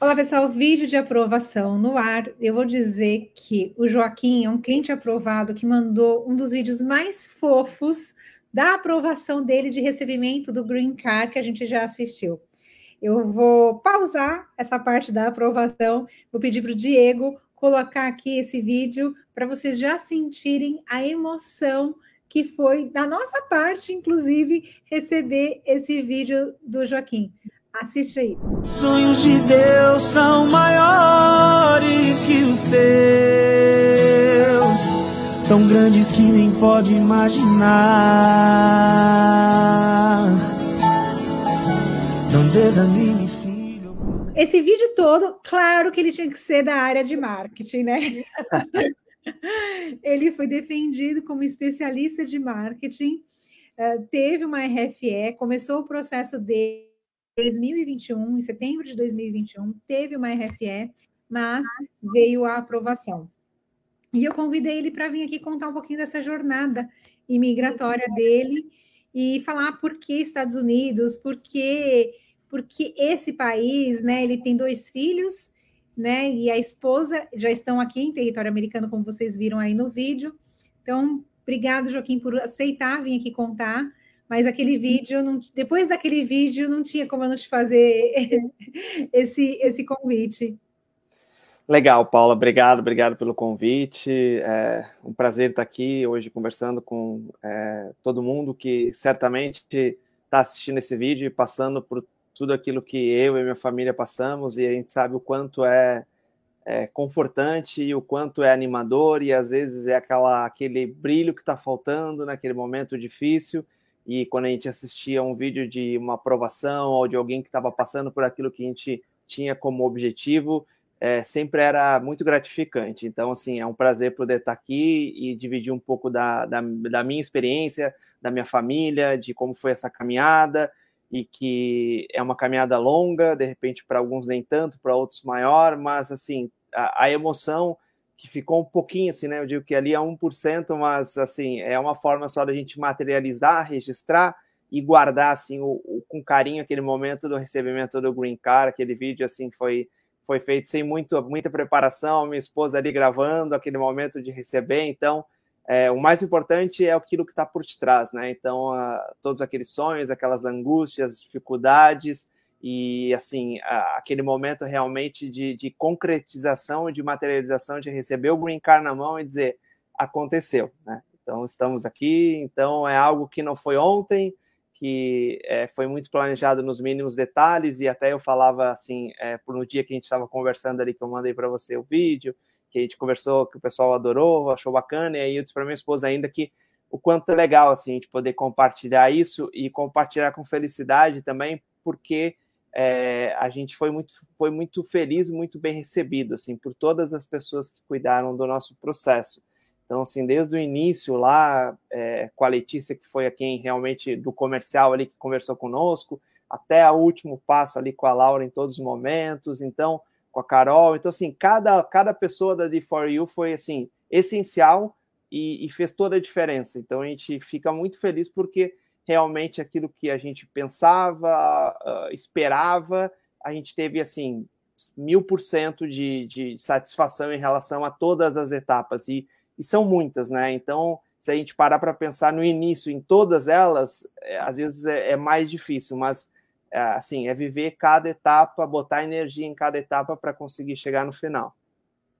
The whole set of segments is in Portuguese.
Olá, pessoal. Vídeo de aprovação no ar. Eu vou dizer que o Joaquim é um cliente aprovado que mandou um dos vídeos mais fofos da aprovação dele de recebimento do Green Card que a gente já assistiu. Eu vou pausar essa parte da aprovação, vou pedir para o Diego colocar aqui esse vídeo para vocês já sentirem a emoção que foi da nossa parte, inclusive, receber esse vídeo do Joaquim. Assiste aí. Sonhos de Deus são maiores que os teus, tão grandes que nem pode imaginar. Não desanime, filho. Esse vídeo todo, claro que ele tinha que ser da área de marketing, né? ele foi defendido como especialista de marketing, eh, teve uma RFE, começou o processo dele 2021, em setembro de 2021, teve uma RFE, mas veio a aprovação. E eu convidei ele para vir aqui contar um pouquinho dessa jornada imigratória dele e falar por que Estados Unidos, por que, porque esse país, né? Ele tem dois filhos, né? E a esposa já estão aqui em território americano, como vocês viram aí no vídeo. Então, obrigado, Joaquim, por aceitar vir aqui contar mas aquele vídeo, não, depois daquele vídeo, não tinha como eu não te fazer esse, esse convite. Legal, Paula, obrigado, obrigado pelo convite. É um prazer estar aqui hoje conversando com é, todo mundo que certamente está assistindo esse vídeo e passando por tudo aquilo que eu e minha família passamos, e a gente sabe o quanto é, é confortante e o quanto é animador, e às vezes é aquela, aquele brilho que está faltando naquele momento difícil e quando a gente assistia um vídeo de uma aprovação ou de alguém que estava passando por aquilo que a gente tinha como objetivo, é, sempre era muito gratificante. Então, assim, é um prazer poder estar aqui e dividir um pouco da, da, da minha experiência, da minha família, de como foi essa caminhada e que é uma caminhada longa, de repente para alguns nem tanto, para outros maior, mas assim, a, a emoção que ficou um pouquinho assim, né? Eu digo que ali é 1%, mas assim, é uma forma só da gente materializar, registrar e guardar assim o, o, com carinho aquele momento do recebimento do Green Card, aquele vídeo assim foi foi feito sem muito, muita preparação, minha esposa ali gravando aquele momento de receber, então é, o mais importante é aquilo que está por detrás, né? Então, uh, todos aqueles sonhos, aquelas angústias, dificuldades, e assim aquele momento realmente de, de concretização, de materialização, de receber o green card na mão e dizer aconteceu, né? Então estamos aqui, então é algo que não foi ontem, que é, foi muito planejado nos mínimos detalhes e até eu falava assim é, por no dia que a gente estava conversando ali que eu mandei para você o vídeo, que a gente conversou, que o pessoal adorou, achou bacana e aí eu disse para minha esposa ainda que o quanto é legal assim a gente poder compartilhar isso e compartilhar com felicidade também, porque é, a gente foi muito, foi muito feliz, muito bem recebido, assim, por todas as pessoas que cuidaram do nosso processo. Então, assim, desde o início lá, é, com a Letícia, que foi a quem realmente, do comercial ali, que conversou conosco, até o último passo ali com a Laura em todos os momentos, então, com a Carol. Então, assim, cada, cada pessoa da D4U foi, assim, essencial e, e fez toda a diferença. Então, a gente fica muito feliz porque realmente aquilo que a gente pensava, uh, esperava, a gente teve assim mil por cento de, de satisfação em relação a todas as etapas e, e são muitas, né? Então, se a gente parar para pensar no início em todas elas, é, às vezes é, é, mais difícil, mas é, assim é viver cada etapa, botar energia em cada etapa para conseguir chegar no final.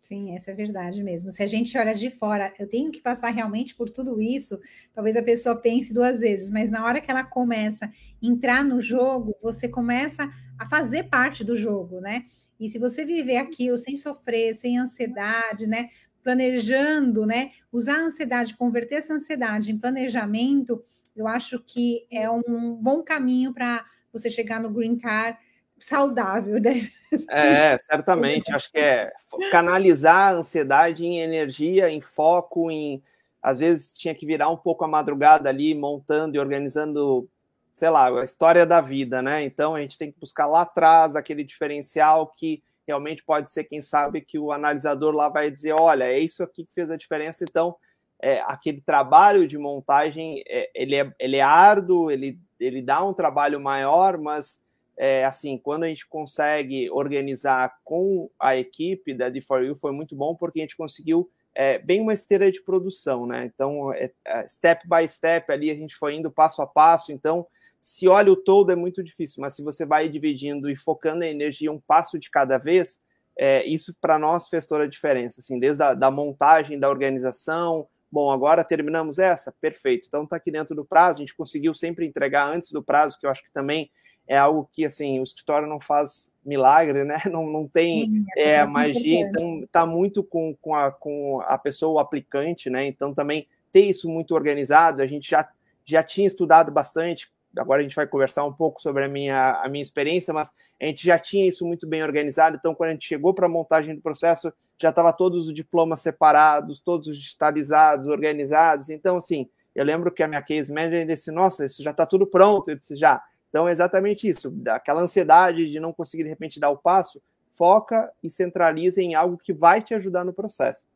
Sim, essa é verdade mesmo. Se a gente olha de fora, eu tenho que passar realmente por tudo isso, talvez a pessoa pense duas vezes, mas na hora que ela começa a entrar no jogo, você começa a fazer parte do jogo, né? E se você viver aquilo sem sofrer, sem ansiedade, né? Planejando, né? Usar a ansiedade, converter essa ansiedade em planejamento, eu acho que é um bom caminho para você chegar no green card saudável, né? É, certamente. Acho que é canalizar a ansiedade em energia, em foco, em às vezes tinha que virar um pouco a madrugada ali, montando e organizando, sei lá, a história da vida, né? Então a gente tem que buscar lá atrás aquele diferencial que realmente pode ser, quem sabe, que o analisador lá vai dizer, olha, é isso aqui que fez a diferença, então é, aquele trabalho de montagem, é, ele, é, ele é árduo, ele, ele dá um trabalho maior, mas é, assim, quando a gente consegue organizar com a equipe da D4U, foi muito bom, porque a gente conseguiu é, bem uma esteira de produção, né? Então, é, é, step by step ali, a gente foi indo passo a passo. Então, se olha o todo, é muito difícil, mas se você vai dividindo e focando a energia um passo de cada vez, é, isso para nós fez toda a diferença, assim, desde a da montagem da organização. Bom, agora terminamos essa? Perfeito. Então, está aqui dentro do prazo, a gente conseguiu sempre entregar antes do prazo, que eu acho que também é algo que assim o escritório não faz milagre, né? Não, não tem Sim, é, é magia, então tá muito com, com, a, com a pessoa, o aplicante, né? Então também ter isso muito organizado, a gente já, já tinha estudado bastante. Agora a gente vai conversar um pouco sobre a minha, a minha experiência, mas a gente já tinha isso muito bem organizado. Então, quando a gente chegou para a montagem do processo, já estava todos os diplomas separados, todos digitalizados, organizados. Então, assim, eu lembro que a minha case manager disse: Nossa, isso já está tudo pronto. Eu disse: Já então, é exatamente isso, aquela ansiedade de não conseguir, de repente, dar o passo, foca e centraliza em algo que vai te ajudar no processo.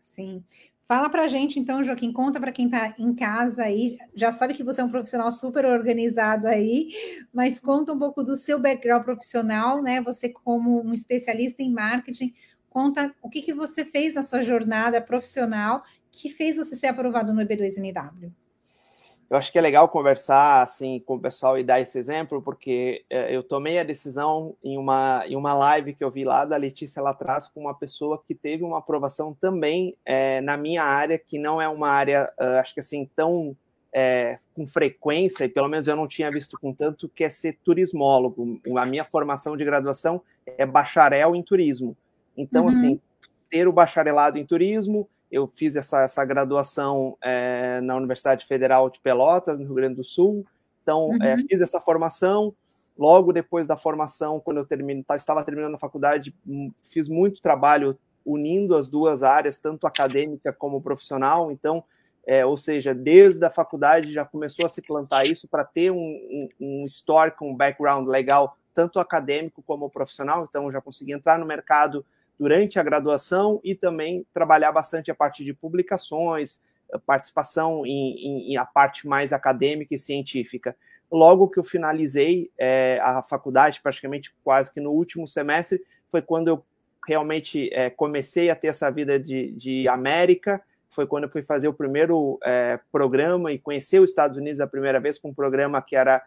Sim. Fala para a gente, então, Joaquim, conta para quem está em casa aí, já sabe que você é um profissional super organizado aí, mas conta um pouco do seu background profissional, né? Você como um especialista em marketing, conta o que, que você fez na sua jornada profissional que fez você ser aprovado no EB2NW eu acho que é legal conversar assim com o pessoal e dar esse exemplo, porque é, eu tomei a decisão em uma, em uma live que eu vi lá da Letícia lá atrás com uma pessoa que teve uma aprovação também é, na minha área, que não é uma área, uh, acho que assim, tão é, com frequência, e pelo menos eu não tinha visto com tanto, que é ser turismólogo. A minha formação de graduação é bacharel em turismo. Então, uhum. assim, ter o bacharelado em turismo, eu fiz essa, essa graduação é, na Universidade Federal de Pelotas, no Rio Grande do Sul. Então, uhum. é, fiz essa formação. Logo depois da formação, quando eu termino, tá, estava terminando a faculdade, hum, fiz muito trabalho unindo as duas áreas, tanto acadêmica como profissional. Então, é, ou seja, desde a faculdade já começou a se plantar isso para ter um, um, um histórico, um background legal, tanto acadêmico como profissional. Então, já consegui entrar no mercado durante a graduação e também trabalhar bastante a parte de publicações, participação em, em a parte mais acadêmica e científica. Logo que eu finalizei é, a faculdade, praticamente quase que no último semestre, foi quando eu realmente é, comecei a ter essa vida de, de América. Foi quando eu fui fazer o primeiro é, programa e conhecer os Estados Unidos a primeira vez com um programa que era,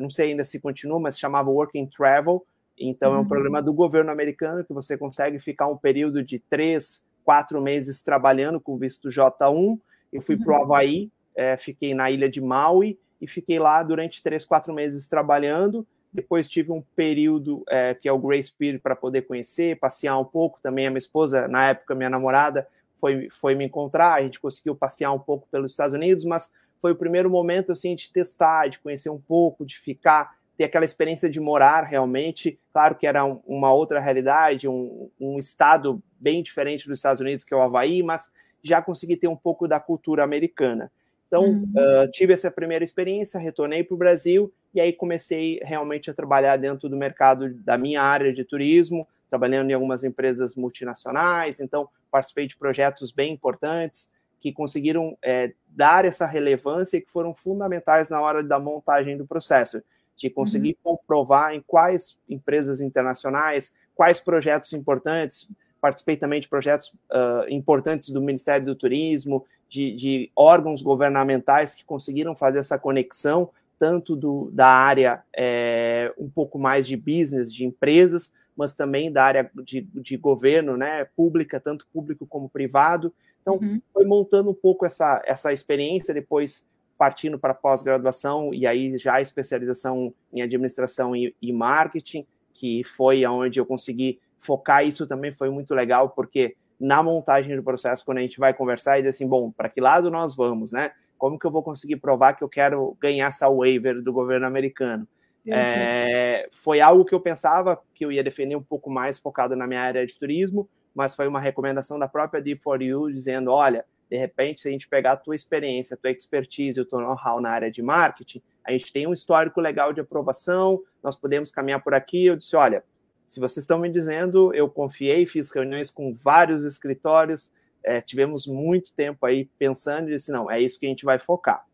não sei ainda se continua, mas se chamava Working Travel, então, uhum. é um programa do governo americano que você consegue ficar um período de três, quatro meses trabalhando com visto J1. Eu fui uhum. para o Havaí, é, fiquei na ilha de Maui e fiquei lá durante três, quatro meses trabalhando. Depois tive um período é, que é o Grace Period para poder conhecer, passear um pouco. Também a minha esposa, na época, minha namorada, foi, foi me encontrar. A gente conseguiu passear um pouco pelos Estados Unidos, mas foi o primeiro momento assim, de testar, de conhecer um pouco, de ficar ter aquela experiência de morar realmente. Claro que era um, uma outra realidade, um, um, estado bem diferente dos Estados Unidos, que é o Havaí, mas já consegui ter um pouco da cultura americana. Então, uhum. uh, tive essa primeira experiência, retornei para o Brasil e aí comecei realmente a trabalhar dentro do mercado da minha área de turismo, trabalhando em algumas empresas multinacionais. Então, participei de projetos bem importantes que conseguiram é, dar essa relevância e que foram fundamentais na hora da montagem do processo de conseguir uhum. comprovar em quais empresas internacionais, quais projetos importantes. Participei também de projetos uh, importantes do Ministério do Turismo, de, de, órgãos governamentais que conseguiram fazer essa conexão, tanto do, da área é, um pouco mais de business, de empresas, mas também da área de, de governo, né, pública, tanto público como privado. Então, uhum. foi montando um pouco essa, essa experiência, depois partindo para pós-graduação e aí já a especialização em administração e, e marketing, que foi aonde eu consegui focar isso também foi muito legal, porque na montagem do processo, quando a gente vai conversar e dizer assim, bom, para que lado nós vamos, né? Como que eu vou conseguir provar que eu quero ganhar essa waiver do governo americano? É, foi algo que eu pensava que eu ia defender um pouco mais focado na minha área de turismo, mas foi uma recomendação da própria D4U dizendo, olha, de repente, se a gente pegar a tua experiência, a tua expertise, o teu know-how na área de marketing, a gente tem um histórico legal de aprovação, nós podemos caminhar por aqui. Eu disse, olha, se vocês estão me dizendo, eu confiei, fiz reuniões com vários escritórios, é, tivemos muito tempo aí pensando e disse, não, é isso que a gente vai focar.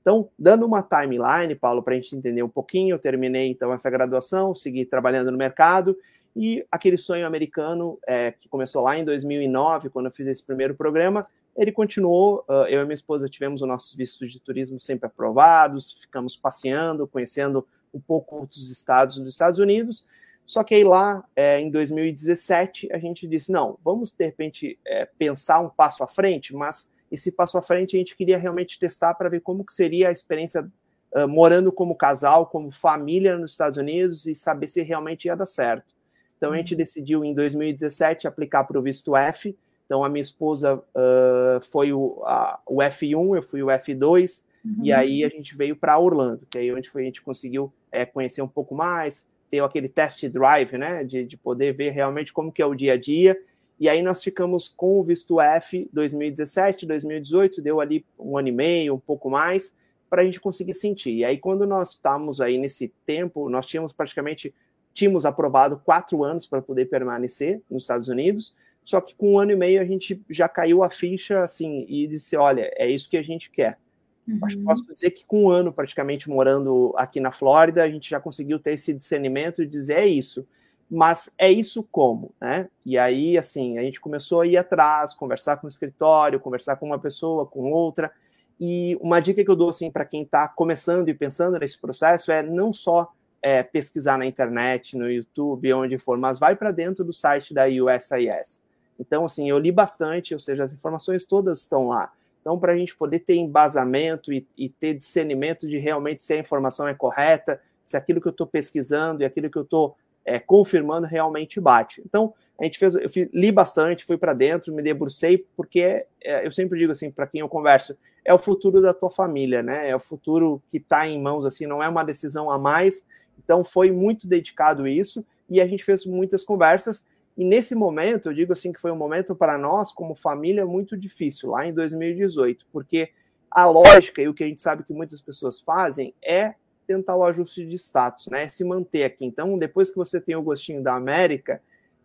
Então, dando uma timeline, Paulo, para a gente entender um pouquinho, eu terminei então essa graduação, segui trabalhando no mercado e aquele sonho americano é, que começou lá em 2009, quando eu fiz esse primeiro programa, ele continuou. Uh, eu e minha esposa tivemos os nossos vistos de turismo sempre aprovados, ficamos passeando, conhecendo um pouco outros estados dos Estados Unidos. Só que aí lá, é, em 2017, a gente disse: não, vamos de repente é, pensar um passo à frente, mas esse passo à frente a gente queria realmente testar para ver como que seria a experiência uh, morando como casal, como família nos Estados Unidos e saber se realmente ia dar certo. Então a gente uhum. decidiu em 2017 aplicar para o visto F. Então a minha esposa uh, foi o, a, o F1, eu fui o F2, uhum. e aí a gente veio para Orlando, que é aí onde foi, a gente conseguiu é, conhecer um pouco mais, ter aquele test drive, né, de, de poder ver realmente como que é o dia a dia e aí nós ficamos com o visto F 2017, 2018, deu ali um ano e meio, um pouco mais, para a gente conseguir sentir. E aí quando nós estávamos aí nesse tempo, nós tínhamos praticamente tínhamos aprovado quatro anos para poder permanecer nos Estados Unidos, só que com um ano e meio a gente já caiu a ficha assim e disse, olha, é isso que a gente quer. Uhum. Que posso dizer que com um ano praticamente morando aqui na Flórida, a gente já conseguiu ter esse discernimento e dizer é isso mas é isso como, né? E aí, assim, a gente começou a ir atrás, conversar com o escritório, conversar com uma pessoa, com outra. E uma dica que eu dou, assim, para quem está começando e pensando nesse processo é não só é, pesquisar na internet, no YouTube, onde for, mas vai para dentro do site da USIS. Então, assim, eu li bastante, ou seja, as informações todas estão lá. Então, para a gente poder ter embasamento e, e ter discernimento de realmente se a informação é correta, se aquilo que eu estou pesquisando e aquilo que eu estou é, confirmando realmente bate. Então, a gente fez, eu li bastante, fui para dentro, me debrucei, porque é, eu sempre digo assim, para quem eu converso, é o futuro da tua família, né? É o futuro que está em mãos, assim, não é uma decisão a mais. Então, foi muito dedicado isso, e a gente fez muitas conversas. E nesse momento, eu digo assim que foi um momento para nós, como família, muito difícil, lá em 2018, porque a lógica e o que a gente sabe que muitas pessoas fazem é tentar o ajuste de status, né? Se manter aqui. Então, depois que você tem o gostinho da América,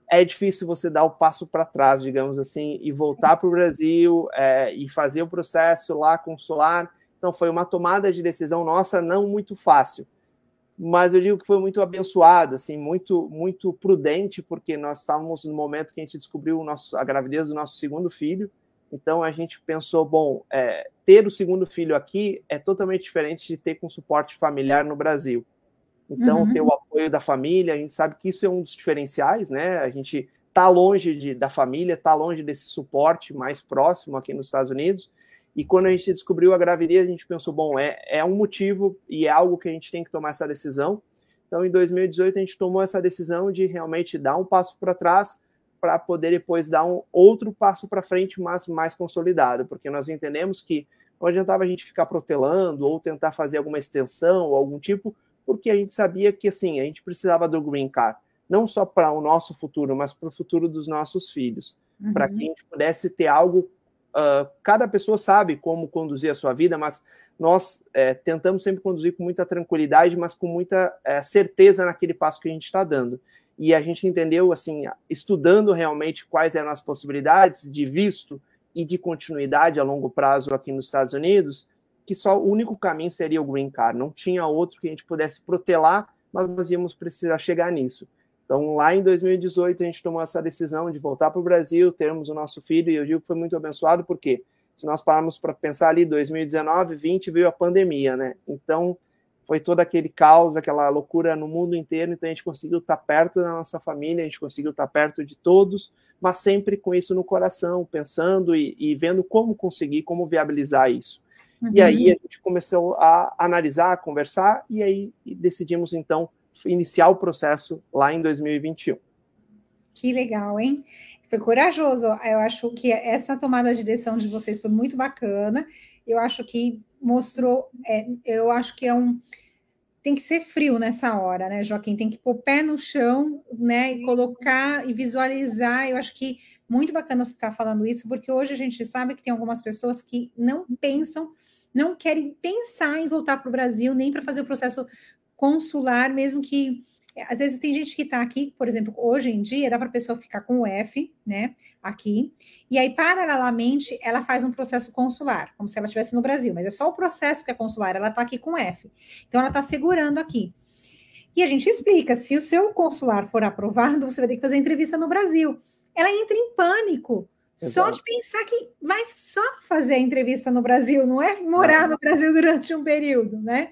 é difícil você dar o passo para trás, digamos assim, e voltar para o Brasil é, e fazer o processo lá consular. Então, foi uma tomada de decisão nossa não muito fácil, mas eu digo que foi muito abençoada, assim, muito muito prudente, porque nós estávamos no momento que a gente descobriu nosso, a gravidez do nosso segundo filho. Então a gente pensou, bom, é, ter o segundo filho aqui é totalmente diferente de ter com suporte familiar no Brasil. Então, uhum. ter o apoio da família, a gente sabe que isso é um dos diferenciais, né? A gente está longe de, da família, está longe desse suporte mais próximo aqui nos Estados Unidos. E quando a gente descobriu a gravidez, a gente pensou, bom, é, é um motivo e é algo que a gente tem que tomar essa decisão. Então, em 2018, a gente tomou essa decisão de realmente dar um passo para trás para poder depois dar um outro passo para frente, mas mais consolidado, porque nós entendemos que não adiantava a gente ficar protelando ou tentar fazer alguma extensão ou algum tipo, porque a gente sabia que assim, a gente precisava do green card, não só para o nosso futuro, mas para o futuro dos nossos filhos, uhum. para que a gente pudesse ter algo. Uh, cada pessoa sabe como conduzir a sua vida, mas nós é, tentamos sempre conduzir com muita tranquilidade, mas com muita é, certeza naquele passo que a gente está dando e a gente entendeu, assim, estudando realmente quais eram as possibilidades de visto e de continuidade a longo prazo aqui nos Estados Unidos, que só o único caminho seria o green card, não tinha outro que a gente pudesse protelar, mas nós íamos precisar chegar nisso. Então, lá em 2018, a gente tomou essa decisão de voltar para o Brasil, termos o nosso filho, e eu digo que foi muito abençoado, porque se nós pararmos para pensar ali, 2019, 20 veio a pandemia, né? Então, foi todo aquele caos, aquela loucura no mundo inteiro, então a gente conseguiu estar perto da nossa família, a gente conseguiu estar perto de todos, mas sempre com isso no coração, pensando e, e vendo como conseguir, como viabilizar isso. Uhum. E aí a gente começou a analisar, a conversar, e aí decidimos então iniciar o processo lá em 2021. Que legal, hein? Foi corajoso. Eu acho que essa tomada de decisão de vocês foi muito bacana. Eu acho que mostrou, é, eu acho que é um tem que ser frio nessa hora, né, Joaquim? Tem que pôr o pé no chão, né, e colocar e visualizar. Eu acho que muito bacana você estar falando isso, porque hoje a gente sabe que tem algumas pessoas que não pensam, não querem pensar em voltar para o Brasil, nem para fazer o processo consular, mesmo que às vezes tem gente que está aqui, por exemplo, hoje em dia dá para a pessoa ficar com o F, né, aqui, e aí paralelamente ela faz um processo consular, como se ela estivesse no Brasil, mas é só o processo que é consular, ela está aqui com F. Então ela está segurando aqui. E a gente explica, se o seu consular for aprovado, você vai ter que fazer entrevista no Brasil. Ela entra em pânico, Exato. Só de pensar que vai só fazer a entrevista no Brasil, não é morar no Brasil durante um período, né?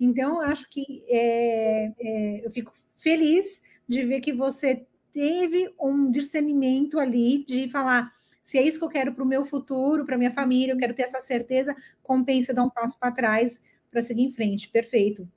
Então, acho que é, é, eu fico feliz de ver que você teve um discernimento ali de falar se é isso que eu quero para o meu futuro, para minha família, eu quero ter essa certeza, compensa dar um passo para trás para seguir em frente. Perfeito.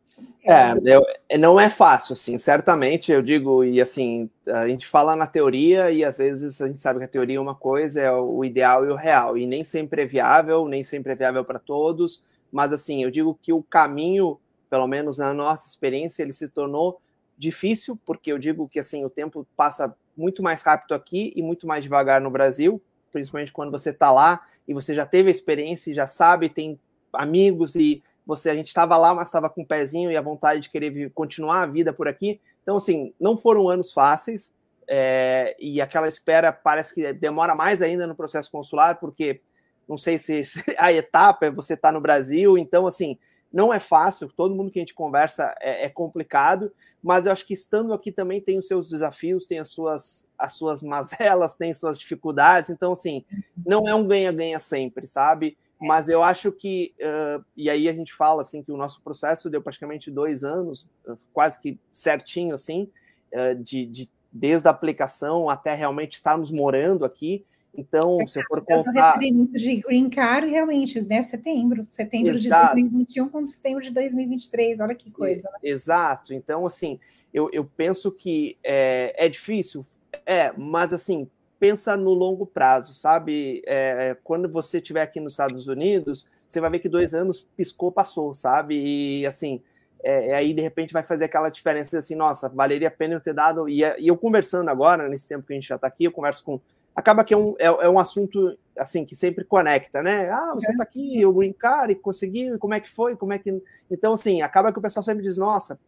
É, eu, não é fácil, assim, certamente, eu digo, e assim, a gente fala na teoria e às vezes a gente sabe que a teoria é uma coisa, é o ideal e o real, e nem sempre é viável, nem sempre é viável para todos, mas assim, eu digo que o caminho pelo menos na nossa experiência, ele se tornou difícil, porque eu digo que assim o tempo passa muito mais rápido aqui e muito mais devagar no Brasil, principalmente quando você está lá e você já teve a experiência já sabe, tem amigos e você a gente estava lá, mas estava com o pezinho e a vontade de querer continuar a vida por aqui. Então, assim, não foram anos fáceis é, e aquela espera parece que demora mais ainda no processo consular, porque não sei se, se a etapa é você estar tá no Brasil, então, assim, não é fácil, todo mundo que a gente conversa é, é, complicado, mas eu acho que estando aqui também tem os seus desafios, tem as suas, as suas mazelas, tem suas dificuldades, então, assim, não é um ganha-ganha sempre, sabe? É. Mas eu acho que, uh, e aí a gente fala, assim, que o nosso processo deu praticamente dois anos, quase que certinho, assim, uh, de, de, desde a aplicação até realmente estarmos morando aqui, então, é, se eu for contar... O recebimento de Green Card, realmente, né? Setembro. Setembro Exato. de 2021 como setembro de 2023. Olha que coisa. Né? Exato. Então, assim, eu, eu penso que é, é difícil. É, mas, assim, pensa no longo prazo, sabe? É, quando você estiver aqui nos Estados Unidos, você vai ver que dois anos piscou, passou, sabe? E, assim... É, aí de repente vai fazer aquela diferença assim, nossa, valeria a pena eu ter dado. E, e eu conversando agora, nesse tempo que a gente já está aqui, eu converso com acaba que é um, é, é, um assunto assim que sempre conecta, né? Ah, você está aqui, o green card, conseguiu, como é que foi, como é que... Então, assim, acaba que o pessoal sempre diz, nossa,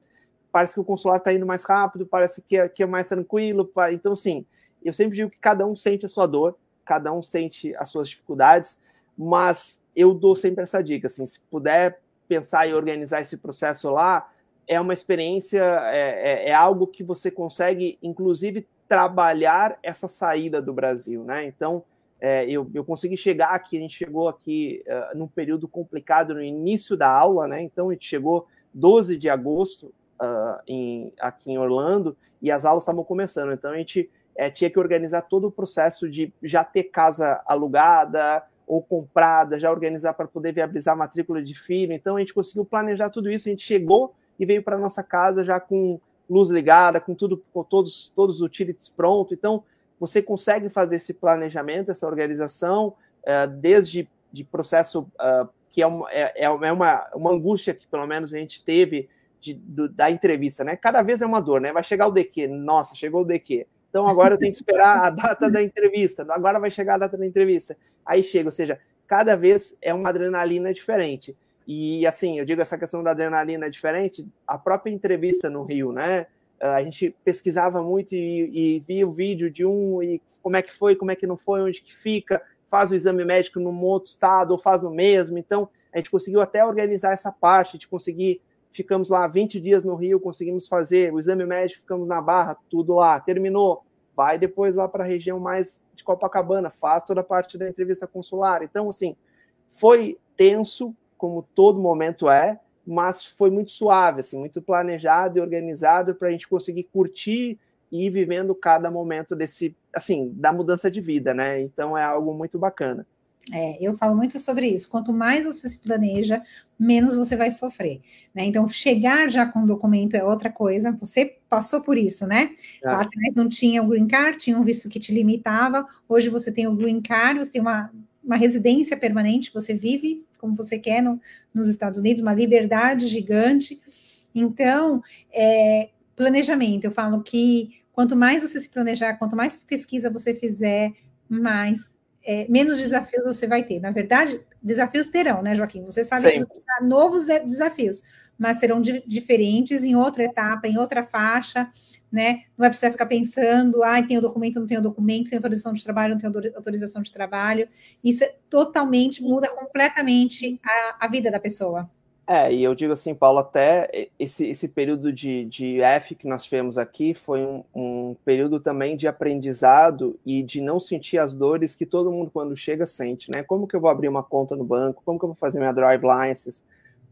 parece que o consulado está indo mais rápido, parece que é, que é mais tranquilo. Então, assim, eu sempre digo que cada um sente a sua dor, cada um sente as suas dificuldades, mas eu dou sempre essa dica, assim, se puder pensar e organizar esse processo lá, é uma experiência, é, é, é algo que você consegue, inclusive, trabalhar essa saída do Brasil, né? Então, é, eu, eu consegui chegar aqui, a gente chegou aqui uh, num período complicado no início da aula, né? Então, a gente chegou 12 de agosto uh, em, aqui em Orlando e as aulas estavam começando. Então, a gente é, tinha que organizar todo o processo de já ter casa alugada ou comprada, já organizar para poder viabilizar a matrícula de filho. Então, a gente conseguiu planejar tudo isso. A gente chegou e veio para nossa casa já com luz ligada, com tudo, com todos, todos os utilities pronto. Então, você consegue fazer esse planejamento, essa organização, uh, desde de processo uh, que é, uma, é, é, uma, uma angústia que pelo menos a gente teve de, do, da entrevista, né? Cada vez é uma dor, né? Vai chegar o DQ, nossa, chegou o DQ. Então agora eu tenho que esperar a data da entrevista, agora vai chegar a data da entrevista. Aí chega, ou seja, cada vez é uma adrenalina diferente. E assim, eu digo essa questão da adrenalina é diferente, a própria entrevista no Rio, né? A gente pesquisava muito e, e, via o vídeo de um e como é que foi, como é que não foi, onde que fica, faz o exame médico num outro estado ou faz no mesmo. Então, a gente conseguiu até organizar essa parte, de conseguir, ficamos lá 20 dias no Rio, conseguimos fazer o exame médico, ficamos na Barra, tudo lá, terminou, vai depois lá para a região mais de Copacabana, faz toda a parte da entrevista consular. Então, assim, foi tenso, como todo momento é, mas foi muito suave, assim, muito planejado e organizado para a gente conseguir curtir e ir vivendo cada momento desse, assim, da mudança de vida, né? Então é algo muito bacana. É, eu falo muito sobre isso. Quanto mais você se planeja, menos você vai sofrer. Né? Então, chegar já com o documento é outra coisa. Você passou por isso, né? É. Lá atrás não tinha o green card, tinha um visto que te limitava. Hoje você tem o green card, você tem uma, uma residência permanente, você vive como você quer no, nos Estados Unidos, uma liberdade gigante. Então, é, planejamento, eu falo que quanto mais você se planejar, quanto mais pesquisa você fizer, mais é, menos desafios você vai ter. Na verdade, desafios terão, né, Joaquim? Você sabe que novos desafios, mas serão di diferentes em outra etapa, em outra faixa, né? Não vai precisar ficar pensando, ah, tem o documento, não tem o documento, tem autorização de trabalho, não tem autorização de trabalho. Isso é totalmente, muda completamente a, a vida da pessoa. É, e eu digo assim, Paulo, até esse, esse período de, de F que nós tivemos aqui foi um, um, período também de aprendizado e de não sentir as dores que todo mundo, quando chega, sente, né? Como que eu vou abrir uma conta no banco? Como que eu vou fazer minha drive license?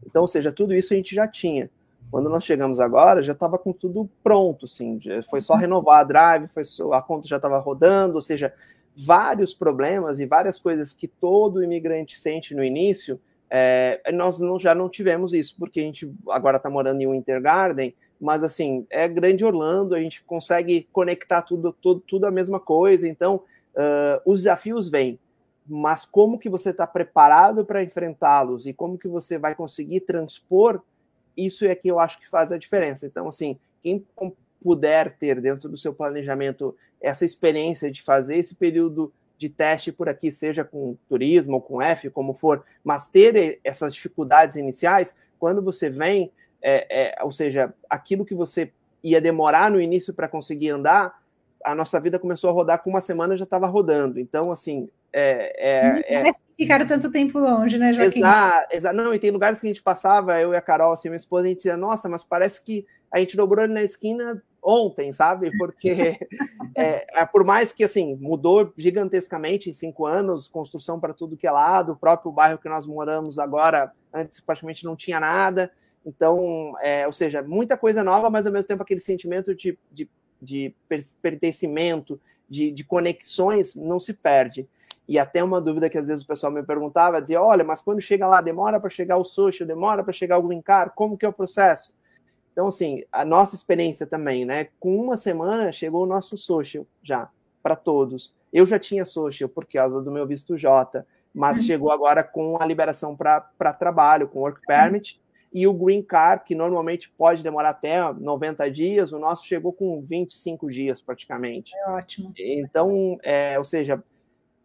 Então, ou seja, tudo isso a gente já tinha. Quando nós chegamos agora, já estava com tudo pronto, assim, foi só renovar a drive, foi só, a conta já estava rodando, ou seja, vários problemas e várias coisas que todo imigrante sente no início, é, nós não, já não tivemos isso, porque a gente agora está morando em Wintergarden, mas assim, é grande Orlando, a gente consegue conectar tudo, tudo, tudo a mesma coisa, então uh, os desafios vêm, mas como que você está preparado para enfrentá-los e como que você vai conseguir transpor, isso é que eu acho que faz a diferença. Então, assim, quem puder ter dentro do seu planejamento essa experiência de fazer esse período de teste por aqui, seja com turismo ou com F, como for, mas ter essas dificuldades iniciais, quando você vem, é, é, ou seja, aquilo que você ia demorar no início para conseguir andar, a nossa vida começou a rodar com uma semana já estava rodando. Então, assim. É, é, é... ficaram tanto tempo longe, né, Joaquim? Exato, exato. Não, e tem lugares que a gente passava, eu e a Carol, assim, minha esposa, a gente dizia, nossa, mas parece que a gente dobrou ali na esquina ontem, sabe? Porque é, é, por mais que assim mudou gigantescamente em cinco anos, construção para tudo que é lado, o próprio bairro que nós moramos agora, antes praticamente não tinha nada. Então, é, ou seja, muita coisa nova, mas ao mesmo tempo aquele sentimento de, de, de pertencimento, de, de conexões, não se perde. E até uma dúvida que às vezes o pessoal me perguntava, dizia, olha, mas quando chega lá, demora para chegar o social, demora para chegar o green card, como que é o processo? Então, assim, a nossa experiência também, né? Com uma semana chegou o nosso social já, para todos. Eu já tinha social por causa do meu visto J, mas uhum. chegou agora com a liberação para trabalho, com work permit, e o green card, que normalmente pode demorar até 90 dias, o nosso chegou com 25 dias praticamente. É ótimo. Então, é, ou seja,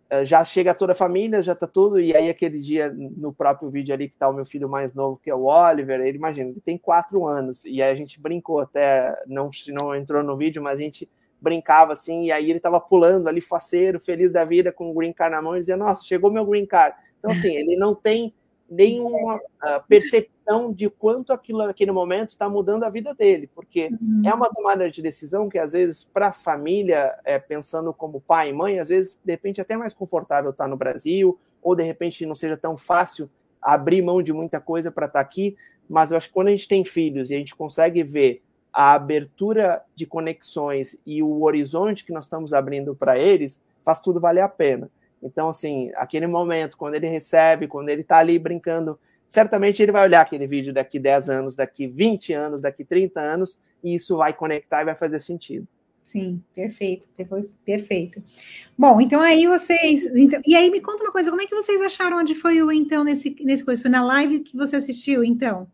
eh, já chega toda a família, já tá tudo, e aí aquele dia, no próprio vídeo ali que tá o meu filho mais novo, que é o Oliver, ele imagina, ele tem quatro anos, e aí a gente brincou até, não, não entrou no vídeo, mas a gente brincava assim, e aí ele tava pulando ali, faceiro, feliz da vida, com o green card na mão, e dizia, nossa, chegou meu green card. Então, assim, ele não tem nenhuma uh, percepção de quanto aquilo naquele momento está mudando a vida dele, porque uhum. é uma tomada de decisão que às vezes para a família, é, pensando como pai e mãe, às vezes de repente é até mais confortável estar tá no Brasil ou de repente não seja tão fácil abrir mão de muita coisa para estar tá aqui, mas eu acho que quando a gente tem filhos e a gente consegue ver a abertura de conexões e o horizonte que nós estamos abrindo para eles, faz tudo valer a pena. Então, assim, aquele momento, quando ele recebe, quando ele está ali brincando, certamente ele vai olhar aquele vídeo daqui 10 anos, daqui 20 anos, daqui 30 anos, e isso vai conectar e vai fazer sentido. Sim, perfeito, perfeito. Bom, então aí vocês. Então, e aí me conta uma coisa, como é que vocês acharam onde foi o então nesse, nesse coisa? Foi na live que você assistiu, então?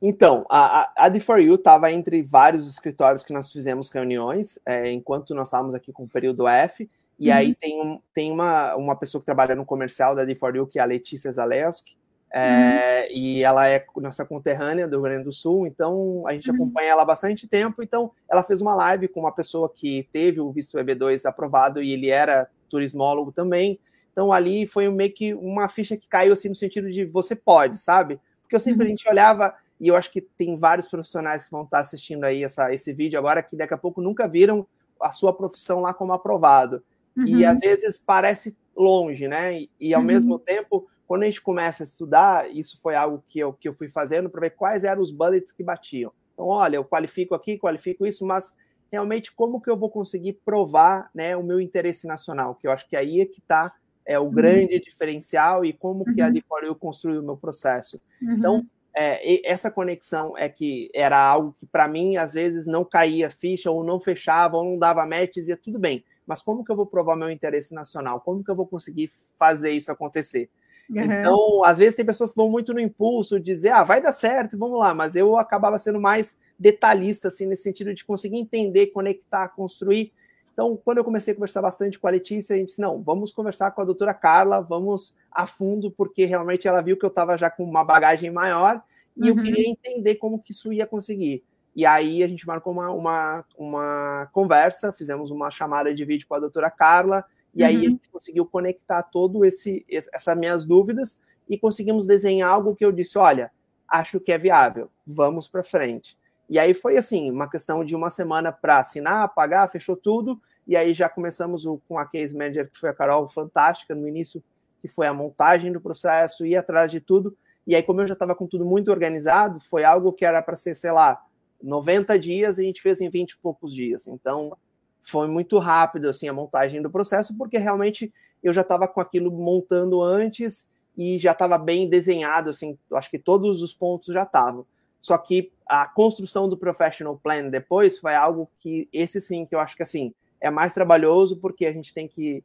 Então, a, a D4U estava entre vários escritórios que nós fizemos reuniões, é, enquanto nós estávamos aqui com o período F, e uhum. aí tem, um, tem uma, uma pessoa que trabalha no comercial da D4U, que é a Letícia Zalewski, é, uhum. e ela é nossa conterrânea do Rio Grande do Sul, então a gente uhum. acompanha ela há bastante tempo. Então, ela fez uma live com uma pessoa que teve o visto EB2 aprovado e ele era turismólogo também. Então, ali foi meio que uma ficha que caiu assim no sentido de você pode, sabe? Porque eu sempre uhum. a gente olhava, e eu acho que tem vários profissionais que vão estar assistindo aí essa, esse vídeo agora que daqui a pouco nunca viram a sua profissão lá como aprovado. Uhum. E às vezes parece longe, né? E, e ao uhum. mesmo tempo, quando a gente começa a estudar, isso foi algo que eu, que eu fui fazendo para ver quais eram os bullets que batiam. Então, olha, eu qualifico aqui, qualifico isso, mas realmente como que eu vou conseguir provar né, o meu interesse nacional? Que eu acho que aí é que está é, o uhum. grande diferencial e como que a Licoreu construiu o meu processo. Uhum. Então, é, essa conexão é que era algo que para mim às vezes não caía ficha ou não fechava ou não dava match e dizia tudo bem mas como que eu vou provar meu interesse nacional? Como que eu vou conseguir fazer isso acontecer? Uhum. Então, às vezes tem pessoas que vão muito no impulso, dizer, ah, vai dar certo, vamos lá, mas eu acabava sendo mais detalhista, assim, nesse sentido de conseguir entender, conectar, construir. Então, quando eu comecei a conversar bastante com a Letícia, a gente disse, não, vamos conversar com a doutora Carla, vamos a fundo, porque realmente ela viu que eu estava já com uma bagagem maior, e uhum. eu queria entender como que isso ia conseguir. E aí a gente marcou uma, uma, uma conversa, fizemos uma chamada de vídeo com a doutora Carla, e uhum. aí a uhum. gente conseguiu conectar todo esse essas minhas dúvidas e conseguimos desenhar algo que eu disse, olha, acho que é viável, vamos para frente. E aí foi assim, uma questão de uma semana para assinar, pagar, fechou tudo, e aí já começamos o, com a case manager, que foi a Carol, fantástica no início, que foi a montagem do processo, ir atrás de tudo. E aí, como eu já estava com tudo muito organizado, foi algo que era para ser, sei lá, 90 dias a gente fez em 20 e poucos dias. Então, foi muito rápido assim a montagem do processo, porque realmente eu já estava com aquilo montando antes e já estava bem desenhado, assim, acho que todos os pontos já estavam. Só que a construção do professional plan depois foi algo que esse sim que eu acho que assim é mais trabalhoso porque a gente tem que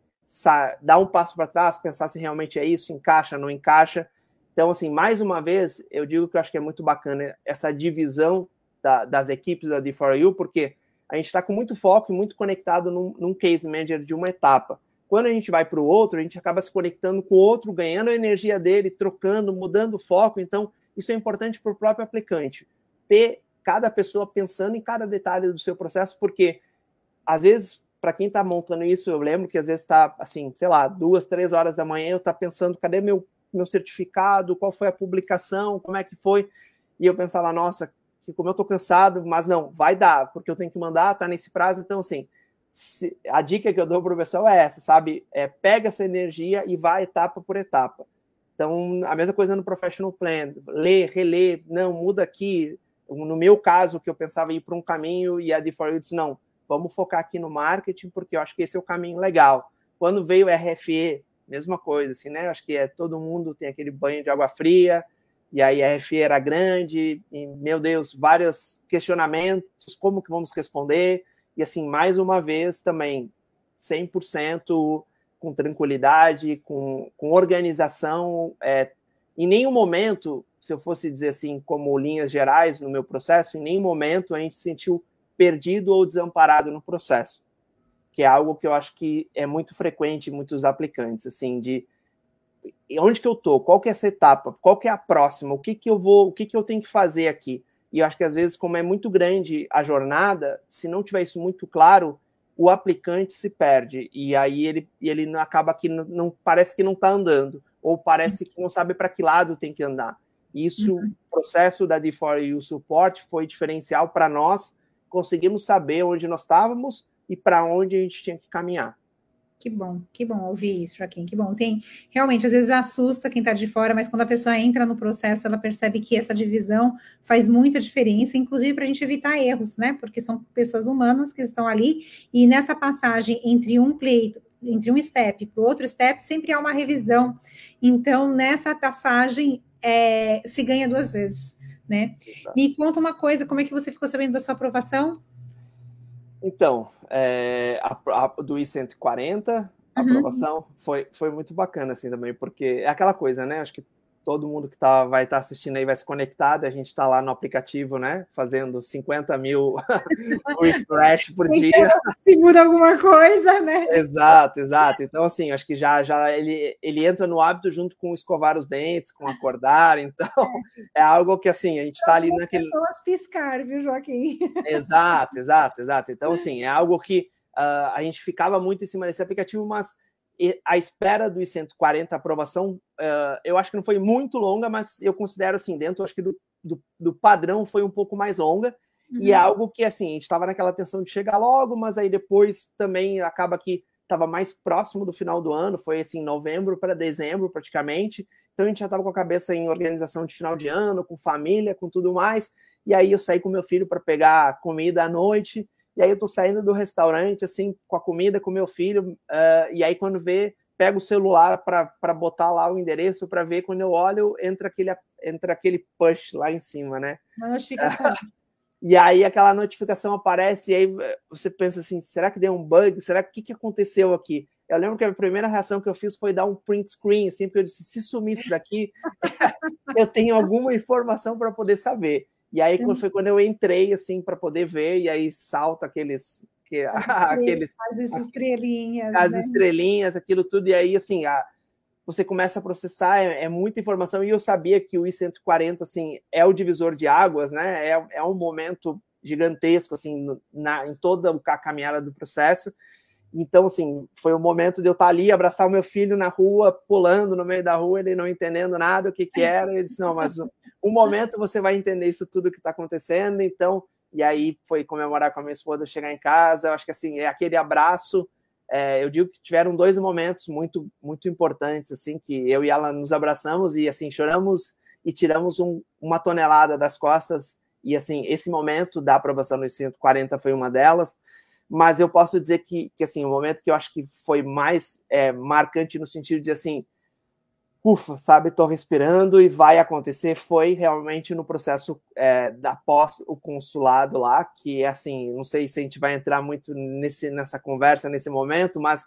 dar um passo para trás, pensar se realmente é isso, encaixa, não encaixa. Então, assim, mais uma vez, eu digo que eu acho que é muito bacana essa divisão da, das equipes da D4U, porque a gente está com muito foco e muito conectado num, num, case manager de uma etapa. Quando a gente vai para o outro, a gente acaba se conectando com o outro, ganhando a energia dele, trocando, mudando o foco. Então, isso é importante para o próprio aplicante. Ter cada pessoa pensando em cada detalhe do seu processo, porque às vezes, para quem está montando isso, eu lembro que às vezes está assim, sei lá, duas, três horas da manhã, eu estou tá pensando, cadê meu, meu certificado? Qual foi a publicação? Como é que foi? E eu pensava, nossa, que como eu tô cansado, mas não, vai dar, porque eu tenho que mandar, tá nesse prazo, então assim, se, a dica que eu dou para o pessoal é essa, sabe? É, pega essa energia e vai etapa por etapa. Então, a mesma coisa no professional plan, lê, relê, não, muda aqui. No meu caso, que eu pensava ir para um caminho e a de for disse, não, vamos focar aqui no marketing, porque eu acho que esse é o caminho legal. Quando veio o RFE, mesma coisa, assim, né? Acho que é todo mundo tem aquele banho de água fria, e aí a RFE era grande, e, meu Deus, vários questionamentos, como que vamos responder, e assim, mais uma vez também, 100% com tranquilidade, com, com organização, é, em nenhum momento, se eu fosse dizer assim, como linhas gerais no meu processo, em nenhum momento a gente se sentiu perdido ou desamparado no processo, que é algo que eu acho que é muito frequente em muitos aplicantes, assim, de onde que eu tô, qual que é essa etapa, qual que é a próxima, o que que eu vou, o que que eu tenho que fazer aqui. E eu acho que às vezes, como é muito grande a jornada, se não tiver isso muito claro, o aplicante se perde e aí ele, ele acaba que não, não parece que não está andando ou parece que não sabe para que lado tem que andar. Isso, uhum. o processo da D4 e o suporte foi diferencial para nós. Conseguimos saber onde nós estávamos e para onde a gente tinha que caminhar. Que bom, que bom ouvir isso, Joaquim, que bom. Tem realmente, às vezes assusta quem está de fora, mas quando a pessoa entra no processo, ela percebe que essa divisão faz muita diferença, inclusive para a gente evitar erros, né? Porque são pessoas humanas que estão ali, e nessa passagem entre um pleito, entre um step para o outro step, sempre há uma revisão. Então, nessa passagem, é, se ganha duas vezes, né? Me conta uma coisa, como é que você ficou sabendo da sua aprovação? Então, é, a, a, do I-140, a uhum. aprovação, foi, foi muito bacana, assim, também, porque é aquela coisa, né? Acho que todo mundo que tá, vai estar tá assistindo aí vai se conectar, a gente está lá no aplicativo, né? Fazendo 50 mil refresh por dia. Se muda alguma coisa, né? Exato, exato. Então, assim, acho que já, já ele, ele entra no hábito junto com escovar os dentes, com acordar, então é algo que, assim, a gente está ali naquele... Pessoas piscar, viu, Joaquim? Exato, exato, exato. Então, assim, é algo que uh, a gente ficava muito em cima desse aplicativo, mas a espera dos 140 aprovação, uh, eu acho que não foi muito longa, mas eu considero assim, dentro acho que do, do, do padrão foi um pouco mais longa, uhum. e é algo que assim, a gente estava naquela tensão de chegar logo, mas aí depois também acaba que estava mais próximo do final do ano, foi assim, novembro para dezembro praticamente, então a gente já estava com a cabeça em organização de final de ano, com família, com tudo mais, e aí eu saí com meu filho para pegar comida à noite, e aí eu tô saindo do restaurante, assim, com a comida, com meu filho, uh, e aí quando vê, pego o celular para botar lá o endereço para ver, quando eu olho, entra aquele, entra aquele push lá em cima, né? Uma notificação. e aí aquela notificação aparece, e aí você pensa assim, será que deu um bug? Será que o que, que aconteceu aqui? Eu lembro que a primeira reação que eu fiz foi dar um print screen, assim, porque eu disse, se sumir isso daqui, eu tenho alguma informação para poder saber. E aí foi quando eu entrei assim para poder ver e aí salta aqueles que, aqueles as estrelinhas, as né? estrelinhas, aquilo tudo e aí assim, a, você começa a processar, é, é, muita informação, e eu sabia que o I-140, assim, é o divisor de águas, né, é, é um momento gigantesco, assim, na, em toda a caminhada do processo, então, assim, foi o momento de eu estar ali, abraçar o meu filho na rua, pulando no meio da rua, ele não entendendo nada o que que era, ele disse, não, mas um momento você vai entender isso tudo que está acontecendo, então, e aí foi comemorar com a minha esposa, chegar em casa, eu acho que, assim, é aquele abraço, é, eu digo que tiveram dois momentos muito, muito importantes, assim, que eu e ela nos abraçamos e, assim, choramos e tiramos um, uma tonelada das costas, e, assim, esse momento da aprovação dos 140 foi uma delas, mas eu posso dizer que, que, assim, o momento que eu acho que foi mais é, marcante no sentido de, assim, ufa, sabe, estou respirando e vai acontecer, foi realmente no processo é, da pós o consulado lá, que assim, não sei se a gente vai entrar muito nesse, nessa conversa nesse momento, mas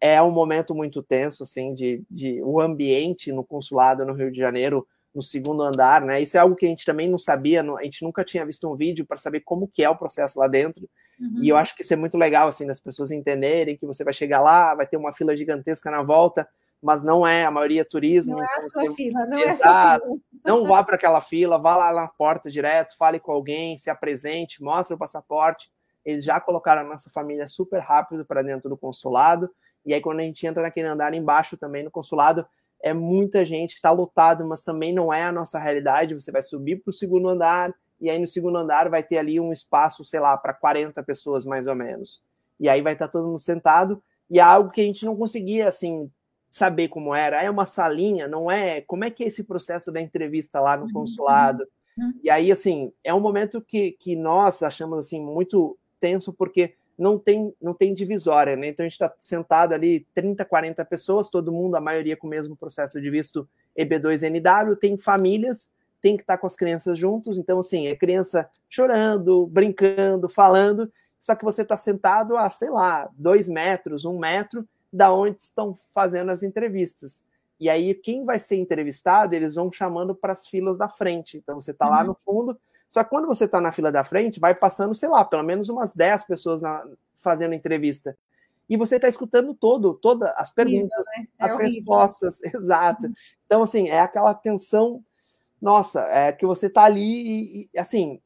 é um momento muito tenso, assim, de, de o ambiente no consulado no Rio de Janeiro, no segundo andar, né? Isso é algo que a gente também não sabia, a gente nunca tinha visto um vídeo para saber como que é o processo lá dentro. Uhum. E eu acho que isso é muito legal, assim, das pessoas entenderem que você vai chegar lá, vai ter uma fila gigantesca na volta, mas não é, a maioria é turismo. Não então é a sua você... fila, não Exato. é a fila. Não vá para aquela fila, vá lá na porta direto, fale com alguém, se apresente, mostre o passaporte. Eles já colocaram a nossa família super rápido para dentro do consulado. E aí, quando a gente entra naquele andar embaixo também no consulado, é muita gente, está lotado, mas também não é a nossa realidade. Você vai subir para o segundo andar, e aí no segundo andar vai ter ali um espaço, sei lá, para 40 pessoas mais ou menos. E aí vai estar tá todo mundo sentado, e é algo que a gente não conseguia, assim, saber como era. É uma salinha, não é? Como é que é esse processo da entrevista lá no uhum. consulado? Uhum. E aí, assim, é um momento que, que nós achamos, assim, muito tenso, porque não tem, não tem divisória, né? Então a gente está sentado ali, 30, 40 pessoas, todo mundo, a maioria com o mesmo processo de visto EB2NW, tem famílias, tem que estar tá com as crianças juntos, então assim, é criança chorando, brincando, falando, só que você está sentado a, sei lá, dois metros, um metro, da onde estão fazendo as entrevistas. E aí, quem vai ser entrevistado, eles vão chamando para as filas da frente. Então, você está uhum. lá no fundo. Só que quando você está na fila da frente, vai passando, sei lá, pelo menos umas 10 pessoas na, fazendo entrevista. E você está escutando todo, todas as perguntas, né? é as respostas, exato. Uhum. Então, assim, é aquela tensão, nossa, é que você está ali e, e, assim,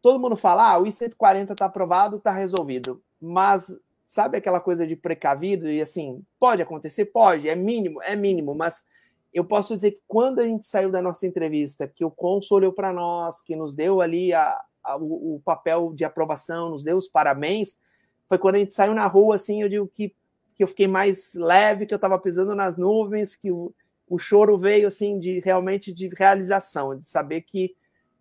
todo mundo fala, ah, o I-140 está aprovado, está resolvido. Mas sabe aquela coisa de precavido e assim, pode acontecer? Pode, é mínimo, é mínimo, mas eu posso dizer que quando a gente saiu da nossa entrevista, que o cônsul olhou para nós, que nos deu ali a, a, o, o, papel de aprovação, nos deu os parabéns, foi quando a gente saiu na rua, assim, eu digo que, que eu fiquei mais leve, que eu estava pisando nas nuvens, que o, o choro veio, assim, de realmente de realização, de saber que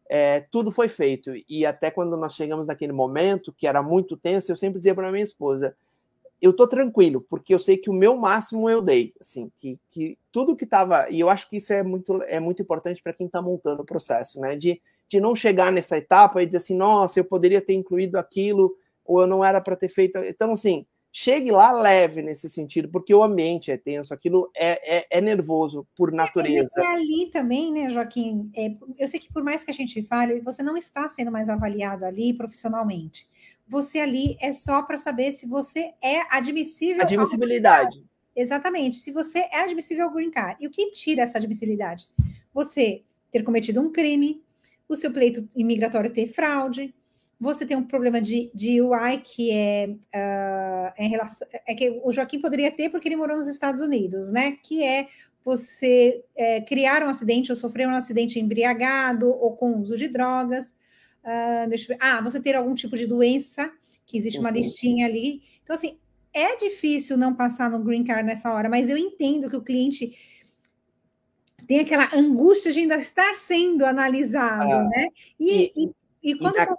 é, tudo foi feito. E até quando nós chegamos naquele momento, que era muito tenso, eu sempre dizia para minha esposa: eu tô tranquilo, porque eu sei que o meu máximo eu dei. Assim, que, que tudo que estava. E eu acho que isso é muito, é muito importante para quem está montando o processo, né? De, de não chegar nessa etapa e dizer assim: nossa, eu poderia ter incluído aquilo, ou eu não era para ter feito. Então, assim chegue lá leve nesse sentido, porque o ambiente é tenso, aquilo é, é, é nervoso por é, natureza. É, ali também, né, Joaquim? É, eu sei que por mais que a gente fale, você não está sendo mais avaliado ali profissionalmente. Você ali é só para saber se você é admissível. Admissibilidade. Exatamente, se você é admissível ao green card. E o que tira essa admissibilidade? Você ter cometido um crime, o seu pleito imigratório ter fraude, você tem um problema de, de UI que é, uh, em relação, é que o Joaquim poderia ter porque ele morou nos Estados Unidos, né? Que é você é, criar um acidente ou sofrer um acidente embriagado ou com uso de drogas. Uh, deixa eu ver. Ah, você ter algum tipo de doença, que existe uma uhum. listinha ali. Então, assim, é difícil não passar no green card nessa hora, mas eu entendo que o cliente tem aquela angústia de ainda estar sendo analisado, ah, né? E, e, e, e quando. E na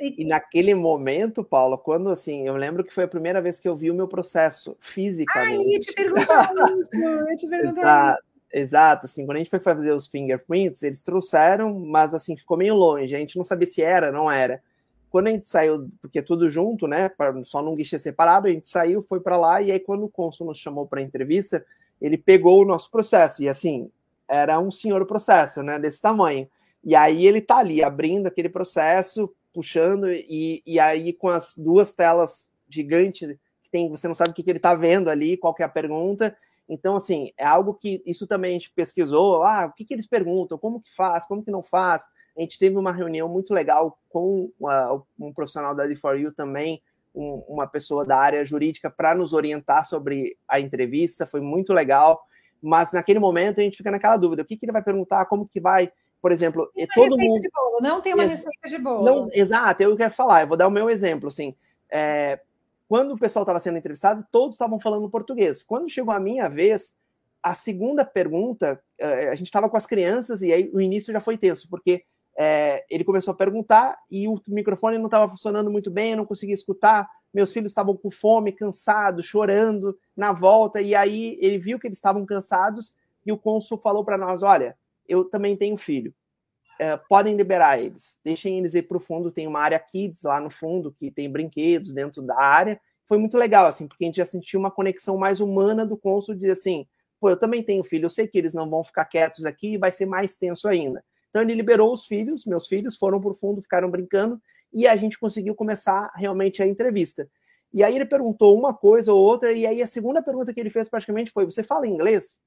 e naquele momento, Paula, quando assim, eu lembro que foi a primeira vez que eu vi o meu processo fisicamente. Ah, eu te perguntar isso, eu te perguntar exato, isso. Exato, assim, quando a gente foi fazer os fingerprints, eles trouxeram, mas assim, ficou meio longe, a gente não sabia se era, não era. Quando a gente saiu, porque tudo junto, né, só num guichê separado, a gente saiu, foi para lá, e aí quando o cônsul nos chamou para entrevista, ele pegou o nosso processo, e assim, era um senhor processo, né, desse tamanho. E aí ele tá ali abrindo aquele processo, puxando, e, e aí com as duas telas gigantes que tem, você não sabe o que, que ele está vendo ali, qual que é a pergunta, Então, assim, é algo que isso também a gente pesquisou. Ah, o que, que eles perguntam? Como que faz? Como que não faz? A gente teve uma reunião muito legal com uma, um profissional da D4U também, um, uma pessoa da área jurídica, para nos orientar sobre a entrevista. Foi muito legal. Mas naquele momento a gente fica naquela dúvida: o que, que ele vai perguntar? Como que vai? Por exemplo, tem todo mundo. De bolo, não tem uma receita de bolo. Não, exato, eu quero falar. Eu vou dar o meu exemplo. Assim, é, quando o pessoal estava sendo entrevistado, todos estavam falando português. Quando chegou a minha vez, a segunda pergunta, eh, a gente estava com as crianças e aí o início já foi tenso, porque é, ele começou a perguntar e o microfone não estava funcionando muito bem, eu não conseguia escutar. Meus filhos estavam com fome, cansados, chorando na volta. E aí ele viu que eles estavam cansados e o cônsul falou para nós: Olha, eu também tenho filho. É, podem liberar eles, deixem eles ir para o fundo. Tem uma área kids lá no fundo que tem brinquedos dentro da área. Foi muito legal, assim, porque a gente já sentiu uma conexão mais humana do cônsul de assim, pô, eu também tenho filho, eu sei que eles não vão ficar quietos aqui e vai ser mais tenso ainda. Então ele liberou os filhos, meus filhos foram para o fundo, ficaram brincando e a gente conseguiu começar realmente a entrevista. E aí ele perguntou uma coisa ou outra, e aí a segunda pergunta que ele fez praticamente foi: Você fala inglês?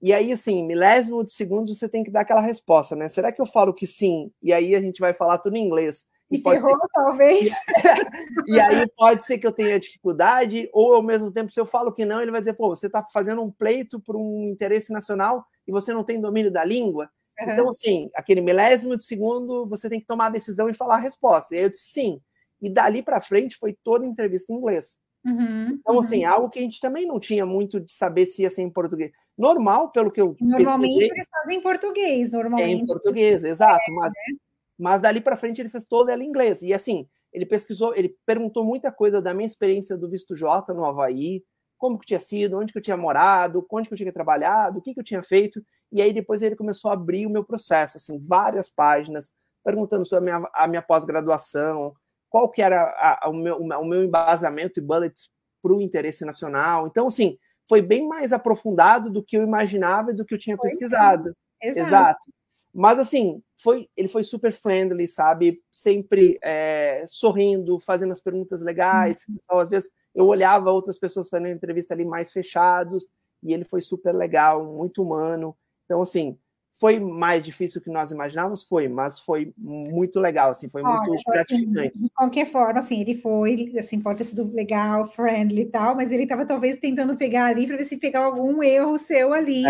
E aí, assim, milésimo de segundos você tem que dar aquela resposta, né? Será que eu falo que sim? E aí a gente vai falar tudo em inglês. E, e ferrou, ser... talvez. e aí pode ser que eu tenha dificuldade, ou ao mesmo tempo, se eu falo que não, ele vai dizer, pô, você está fazendo um pleito por um interesse nacional e você não tem domínio da língua. Uhum. Então, assim, aquele milésimo de segundo, você tem que tomar a decisão e falar a resposta. E aí eu disse sim. E dali para frente foi toda entrevista em inglês. Uhum, então, assim, uhum. algo que a gente também não tinha muito de saber se ia ser em português. Normal, pelo que eu Normalmente pesquisei, eles fazem em português, normalmente. É em português, exato. É, mas, né? mas dali para frente ele fez toda ela em inglês. E assim, ele pesquisou, ele perguntou muita coisa da minha experiência do visto J no Havaí, como que tinha sido, onde que eu tinha morado, onde que eu tinha trabalhado, o que que eu tinha feito. E aí depois ele começou a abrir o meu processo, assim, várias páginas, perguntando sobre a minha, a minha pós-graduação, qual que era a, a, o, meu, o meu embasamento e bullets para o interesse nacional. Então, assim, foi bem mais aprofundado do que eu imaginava e do que eu tinha foi pesquisado. Exato. Exato. Mas, assim, foi, ele foi super friendly, sabe? Sempre é, sorrindo, fazendo as perguntas legais. Uhum. às vezes, eu olhava outras pessoas fazendo entrevista ali mais fechados, e ele foi super legal, muito humano. Então, assim, foi mais difícil que nós imaginávamos? Foi, mas foi muito legal, assim, foi muito Olha, gratificante. de qualquer forma, assim, ele foi, assim, pode ter sido legal, friendly e tal, mas ele estava talvez tentando pegar ali para ver se pegava algum erro seu ali,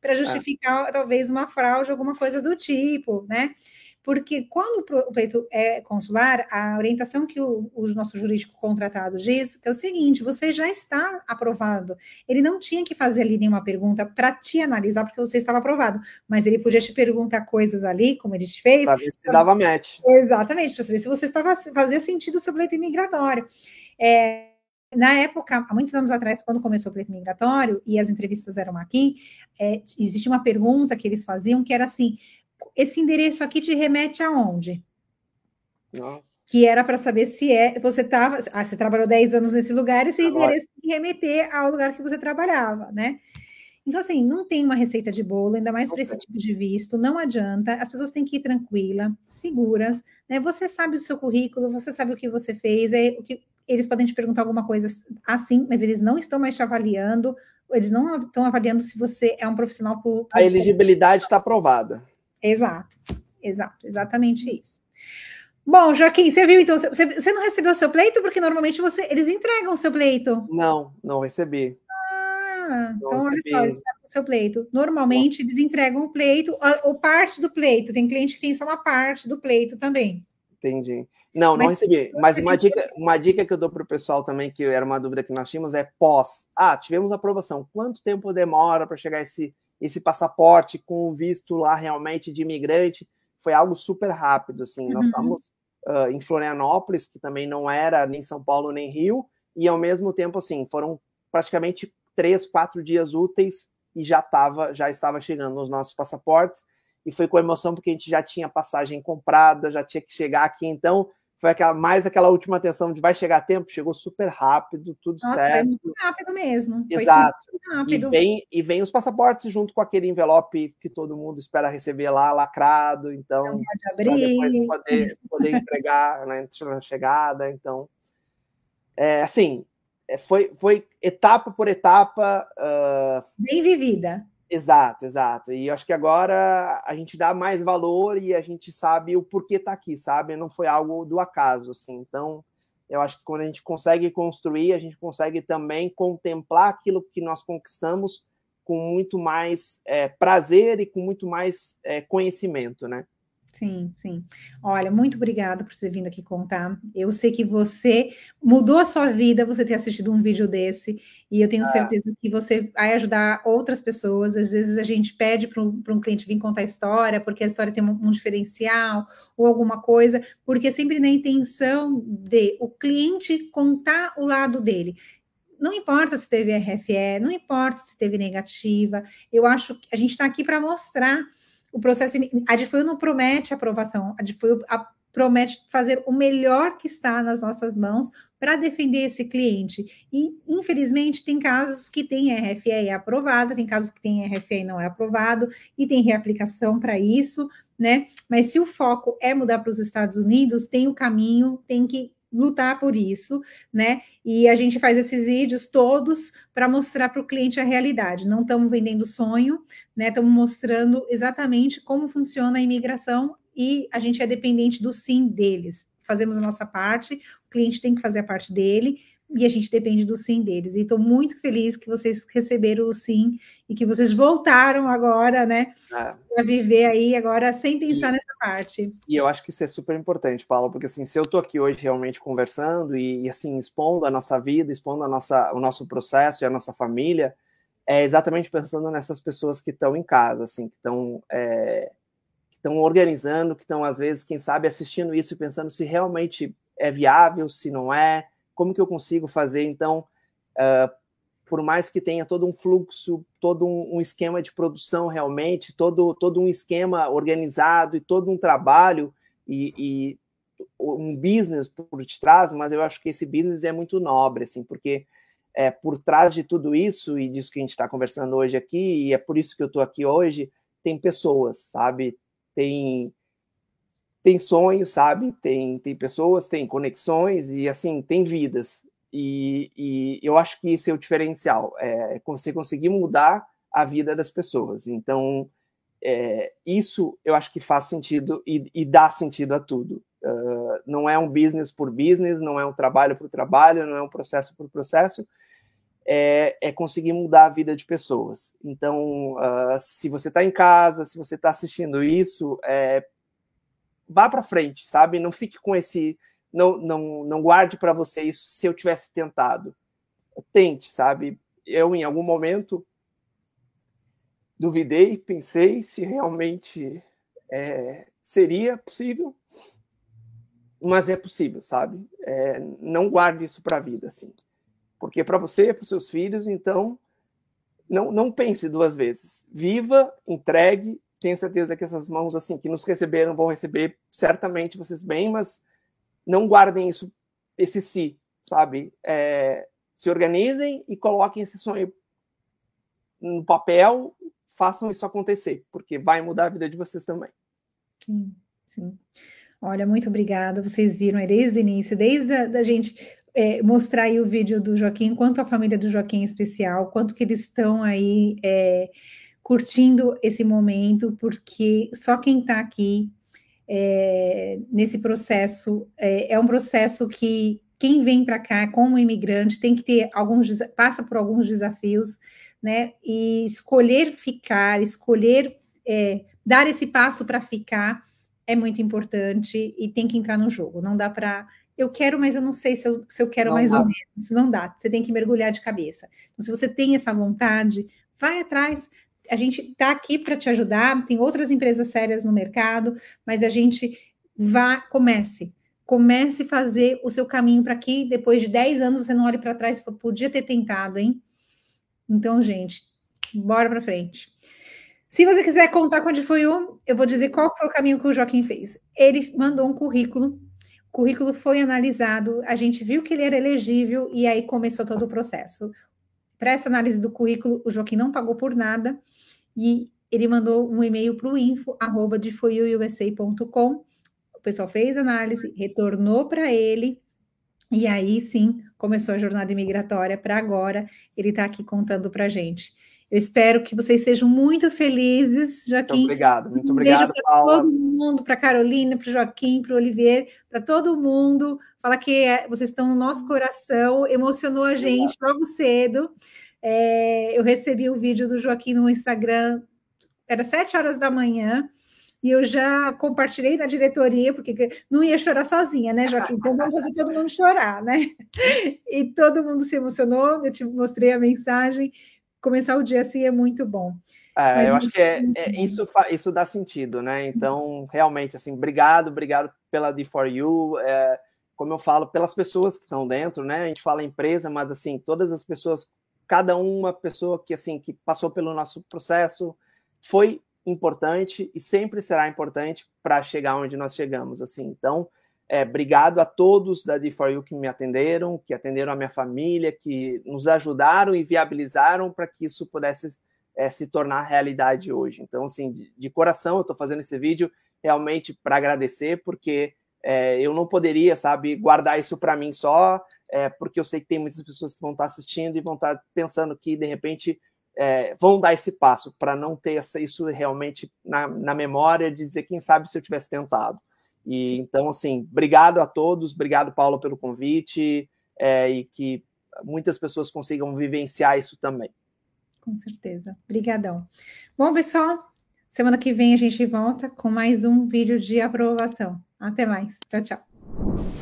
para justificar é. talvez uma fraude, alguma coisa do tipo, né? Porque quando o pleito é consular, a orientação que o, o, nosso jurídico contratado diz é o seguinte: você já está aprovado. Ele não tinha que fazer ali nenhuma pergunta para te analisar, porque você estava aprovado, mas ele podia te perguntar coisas ali, como ele te fez. Para ver se dava match. Exatamente, para saber se você estava fazia sentido o seu pleito imigratório. É, na época, há muitos anos atrás, quando começou o pleito migratório e as entrevistas eram aqui, é, existe uma pergunta que eles faziam que era assim: esse endereço aqui te remete aonde? Nossa. Que era para saber se é. Você estava. Ah, você trabalhou 10 anos nesse lugar, esse Agora. endereço tem que remeter ao lugar que você trabalhava, né? Então, assim, não tem uma receita de bolo, ainda mais para esse tipo de visto, não adianta. As pessoas têm que ir tranquila, seguras, né? Você sabe o seu currículo, você sabe o que você fez, é o que eles podem te perguntar alguma coisa assim, mas eles não estão mais te avaliando, eles não estão avaliando se você é um profissional por. A elegibilidade está aprovada. Exato, exato, exatamente isso. Bom, Joaquim, você viu então? Você, você não recebeu o seu pleito? Porque normalmente você, eles entregam o seu pleito. Não, não recebi. Ah, não então recebi. olha só, o seu pleito. Normalmente eles entregam o pleito, ou parte do pleito. Tem cliente que tem só uma parte do pleito também. Entendi. Não, Mas, não recebi. Mas uma dica, uma dica que eu dou para o pessoal também, que era uma dúvida que nós tínhamos, é pós. Ah, tivemos aprovação. Quanto tempo demora para chegar esse esse passaporte com o visto lá realmente de imigrante foi algo super rápido, assim, uhum. nós estávamos uh, em Florianópolis, que também não era nem São Paulo nem Rio, e ao mesmo tempo, assim, foram praticamente três, quatro dias úteis e já estava já estava chegando nos nossos passaportes, e foi com emoção porque a gente já tinha passagem comprada, já tinha que chegar aqui, então foi aquela, mais aquela última atenção de vai chegar a tempo, chegou super rápido, tudo Nossa, certo. muito rápido mesmo. Exato. Rápido. E, vem, e vem os passaportes junto com aquele envelope que todo mundo espera receber lá, lacrado, então, para depois poder, poder entregar na chegada. Então, é, assim, é, foi, foi etapa por etapa. Uh... Bem vivida. Exato, exato. E acho que agora a gente dá mais valor e a gente sabe o porquê tá aqui, sabe? Não foi algo do acaso, assim. Então, eu acho que quando a gente consegue construir, a gente consegue também contemplar aquilo que nós conquistamos com muito mais é, prazer e com muito mais é, conhecimento, né? Sim, sim. Olha, muito obrigada por ter vindo aqui contar. Eu sei que você mudou a sua vida você ter assistido um vídeo desse, e eu tenho ah. certeza que você vai ajudar outras pessoas. Às vezes a gente pede para um, um, cliente vir contar a história, porque a história tem um, um, diferencial ou alguma coisa, porque é sempre na intenção de o cliente contar o lado dele não importa se teve RFE, não importa se teve negativa, eu acho que a gente está aqui para mostrar o processo. A DFUIL não promete aprovação, a DFUIL promete fazer o melhor que está nas nossas mãos para defender esse cliente. E, infelizmente, tem casos que tem RFE aprovado, tem casos que tem RFE não é aprovado, e tem reaplicação para isso, né? Mas se o foco é mudar para os Estados Unidos, tem o caminho, tem que lutar por isso, né? E a gente faz esses vídeos todos para mostrar para o cliente a realidade. Não estamos vendendo sonho, né? Estamos mostrando exatamente como funciona a imigração e a gente é dependente do sim deles. Fazemos a nossa parte, o cliente tem que fazer a parte dele, e a gente depende do sim deles. E estou muito feliz que vocês receberam o sim e que vocês voltaram agora, né, é. para viver aí agora sem pensar e, nessa parte. E eu acho que isso é super importante, Paulo, porque assim, se eu estou aqui hoje realmente conversando e, e, assim expondo a nossa vida, expondo a nossa, o nosso processo e a nossa família, é exatamente pensando nessas pessoas que estão em casa, assim, que estão é, que estão organizando, que estão às vezes, quem sabe, assistindo isso e pensando se realmente é viável, se não é como que eu consigo fazer, então, uh, por mais que tenha todo um fluxo, todo um, um, esquema de produção realmente, todo, todo um esquema organizado e todo um trabalho e, e um business por detrás, mas eu acho que esse business é muito nobre, assim, porque é, por trás de tudo isso e disso que a gente está conversando hoje aqui, e é por isso que eu estou aqui hoje, tem pessoas, sabe? Tem tem sonhos, sabe? Tem, tem pessoas, tem conexões e assim tem vidas. E, e eu acho que esse é o diferencial, é você conseguir mudar a vida das pessoas. Então, é, isso eu acho que faz sentido e, e dá sentido a tudo. Uh, não é um business por business, não é um trabalho por trabalho, não é um processo por processo, é, é conseguir mudar a vida de pessoas. Então, uh, se você está em casa, se você está assistindo isso, é, vá para frente, sabe? Não fique com esse, não, não, não guarde para você isso se eu tivesse tentado. Tente, sabe? Eu em algum momento duvidei, pensei se realmente é, seria possível, mas é possível, sabe? É, não guarde isso para a vida, assim, porque para você, para os seus filhos, então não, não pense duas vezes. Viva, entregue tenho certeza que essas mãos assim que nos receberam vão receber certamente vocês bem, mas não guardem isso, esse si, sabe? É, se organizem e coloquem esse sonho no papel, façam isso acontecer, porque vai mudar a vida de vocês também. Sim, sim. Olha, muito obrigada. Vocês viram aí desde o início, desde a da gente é, mostrar aí o vídeo do Joaquim, quanto a família do Joaquim é especial, quanto que eles estão aí. É, curtindo esse momento, porque só quem está aqui é, nesse processo é, é, um processo que quem vem para cá como imigrante tem que ter alguns passa por alguns desafios, né? E escolher ficar, escolher é, dar esse passo para ficar é muito importante e tem que entrar no jogo. Não dá para eu quero, mas eu não sei se eu, se eu quero não mais dá. ou menos. Não dá. Você tem que mergulhar de cabeça. Então, se você tem essa vontade, vai atrás, a gente está aqui para te ajudar, tem outras empresas sérias no mercado, mas a gente vá, comece. Comece a fazer o seu caminho para que depois de 10 anos você não olhe para trás e podia ter tentado, hein? Então, gente, bora para frente. Se você quiser contar quando foi um, eu vou dizer qual foi o caminho que o Joaquim fez. Ele mandou um currículo, o currículo foi analisado, a gente viu que ele era elegível e aí começou todo o processo. Para essa análise do currículo, o Joaquim não pagou por nada e ele mandou um e-mail para o info, arroba de O pessoal fez análise, retornou para ele E aí sim começou a jornada imigratória para agora. Ele está aqui contando para a gente. Eu espero que vocês sejam muito felizes, Joaquim. Muito obrigado, muito um obrigado, para todo mundo, para Carolina, para o Joaquim, para o Olivier, para todo mundo. Fala que é, vocês estão no nosso coração, emocionou a gente obrigado. logo cedo. É, eu recebi o um vídeo do Joaquim no Instagram, era sete horas da manhã, e eu já compartilhei na diretoria, porque não ia chorar sozinha, né, Joaquim? Então vamos fazer todo mundo chorar, né? E todo mundo se emocionou, eu te mostrei a mensagem começar o dia assim é muito bom. É, eu acho que é, é, isso, isso dá sentido, né? Então, realmente, assim, obrigado, obrigado pela D4U. É, como eu falo, pelas pessoas que estão dentro, né? A gente fala empresa, mas assim, todas as pessoas, cada uma pessoa que assim que passou pelo nosso processo foi importante e sempre será importante para chegar onde nós chegamos, assim. Então, é, obrigado a todos da D4U que me atenderam, que atenderam a minha família, que nos ajudaram e viabilizaram para que isso pudesse é, se tornar realidade hoje. Então, assim, de, de coração, eu estou fazendo esse vídeo realmente para agradecer, porque é, eu não poderia, sabe, guardar isso para mim só, é, porque eu sei que tem muitas pessoas que vão estar tá assistindo e vão estar tá pensando que, de repente, é, vão dar esse passo para não ter essa, isso realmente na, na memória, de dizer, quem sabe se eu tivesse tentado. E então, assim, obrigado a todos, obrigado, Paulo, pelo convite é, e que muitas pessoas consigam vivenciar isso também. Com certeza. Obrigadão. Bom, pessoal, semana que vem a gente volta com mais um vídeo de aprovação. Até mais. Tchau, tchau.